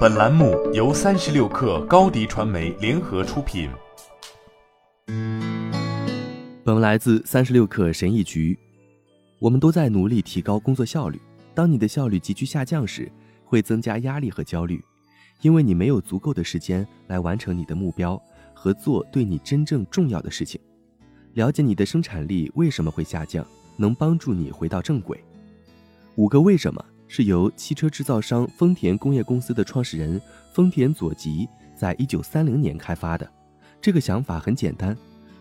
本栏目由三十六氪高低传媒联合出品。本文来自三十六氪神译局。我们都在努力提高工作效率。当你的效率急剧下降时，会增加压力和焦虑，因为你没有足够的时间来完成你的目标和做对你真正重要的事情。了解你的生产力为什么会下降，能帮助你回到正轨。五个为什么。是由汽车制造商丰田工业公司的创始人丰田佐吉在一九三零年开发的。这个想法很简单：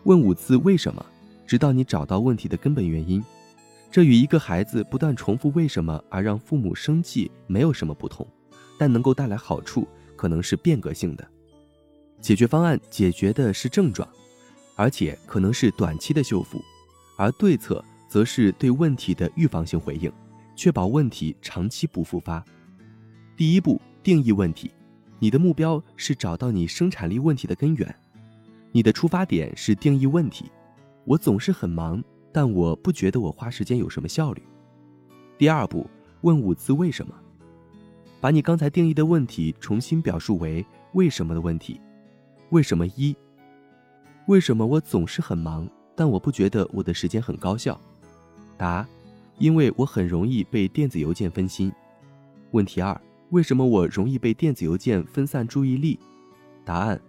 问五次为什么，直到你找到问题的根本原因。这与一个孩子不断重复为什么而让父母生气没有什么不同，但能够带来好处，可能是变革性的。解决方案解决的是症状，而且可能是短期的修复，而对策则是对问题的预防性回应。确保问题长期不复发。第一步，定义问题。你的目标是找到你生产力问题的根源。你的出发点是定义问题。我总是很忙，但我不觉得我花时间有什么效率。第二步，问五次为什么。把你刚才定义的问题重新表述为为什么的问题。为什么一？为什么我总是很忙，但我不觉得我的时间很高效？答。因为我很容易被电子邮件分心。问题二：为什么我容易被电子邮件分散注意力？答案：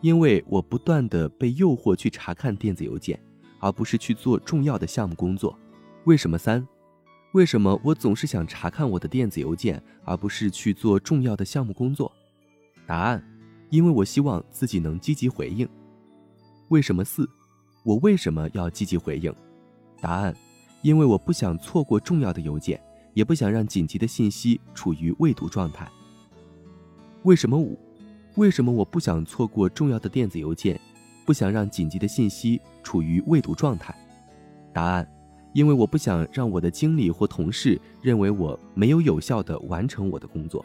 因为我不断的被诱惑去查看电子邮件，而不是去做重要的项目工作。为什么三？为什么我总是想查看我的电子邮件，而不是去做重要的项目工作？答案：因为我希望自己能积极回应。为什么四？我为什么要积极回应？答案。因为我不想错过重要的邮件，也不想让紧急的信息处于未读状态。为什么五？为什么我不想错过重要的电子邮件，不想让紧急的信息处于未读状态？答案：因为我不想让我的经理或同事认为我没有有效地完成我的工作。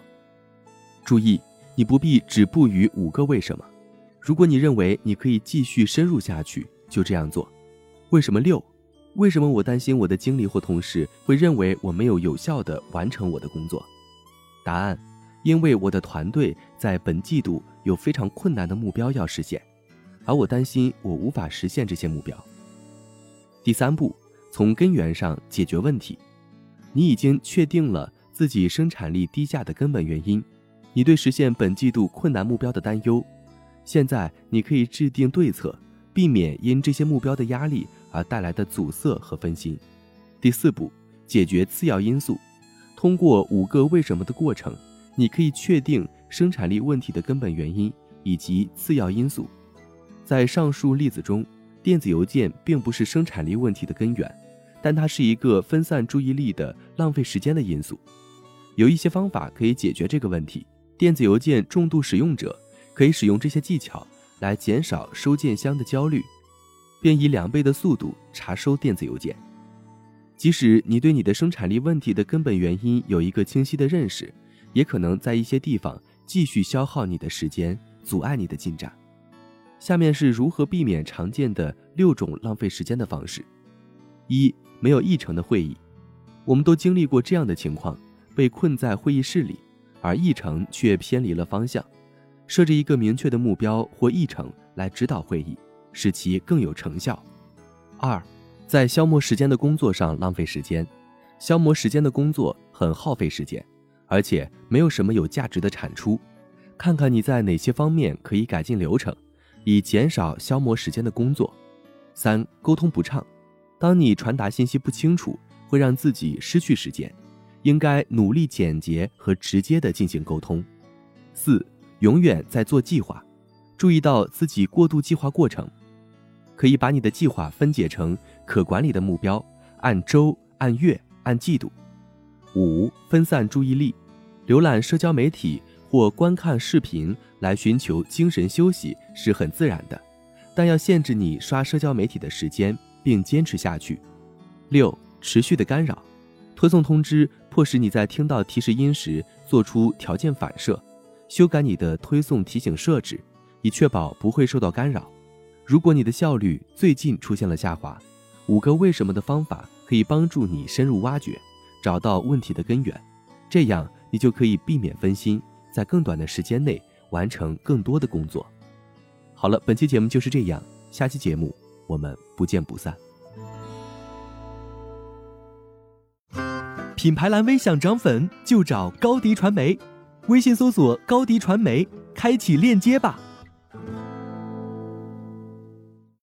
注意，你不必止步于五个为什么。如果你认为你可以继续深入下去，就这样做。为什么六？为什么我担心我的经理或同事会认为我没有有效地完成我的工作？答案：因为我的团队在本季度有非常困难的目标要实现，而我担心我无法实现这些目标。第三步，从根源上解决问题。你已经确定了自己生产力低下的根本原因，你对实现本季度困难目标的担忧。现在你可以制定对策，避免因这些目标的压力。而带来的阻塞和分心。第四步，解决次要因素。通过五个为什么的过程，你可以确定生产力问题的根本原因以及次要因素。在上述例子中，电子邮件并不是生产力问题的根源，但它是一个分散注意力的浪费时间的因素。有一些方法可以解决这个问题。电子邮件重度使用者可以使用这些技巧来减少收件箱的焦虑。便以两倍的速度查收电子邮件。即使你对你的生产力问题的根本原因有一个清晰的认识，也可能在一些地方继续消耗你的时间，阻碍你的进展。下面是如何避免常见的六种浪费时间的方式：一、没有议程的会议。我们都经历过这样的情况：被困在会议室里，而议程却偏离了方向。设置一个明确的目标或议程来指导会议。使其更有成效。二，在消磨时间的工作上浪费时间，消磨时间的工作很耗费时间，而且没有什么有价值的产出。看看你在哪些方面可以改进流程，以减少消磨时间的工作。三，沟通不畅，当你传达信息不清楚，会让自己失去时间，应该努力简洁和直接的进行沟通。四，永远在做计划，注意到自己过度计划过程。可以把你的计划分解成可管理的目标，按周、按月、按季度。五、分散注意力，浏览社交媒体或观看视频来寻求精神休息是很自然的，但要限制你刷社交媒体的时间，并坚持下去。六、持续的干扰，推送通知迫使你在听到提示音时做出条件反射，修改你的推送提醒设置，以确保不会受到干扰。如果你的效率最近出现了下滑，五个为什么的方法可以帮助你深入挖掘，找到问题的根源，这样你就可以避免分心，在更短的时间内完成更多的工作。好了，本期节目就是这样，下期节目我们不见不散。品牌蓝 V 想涨粉就找高迪传媒，微信搜索高迪传媒，开启链接吧。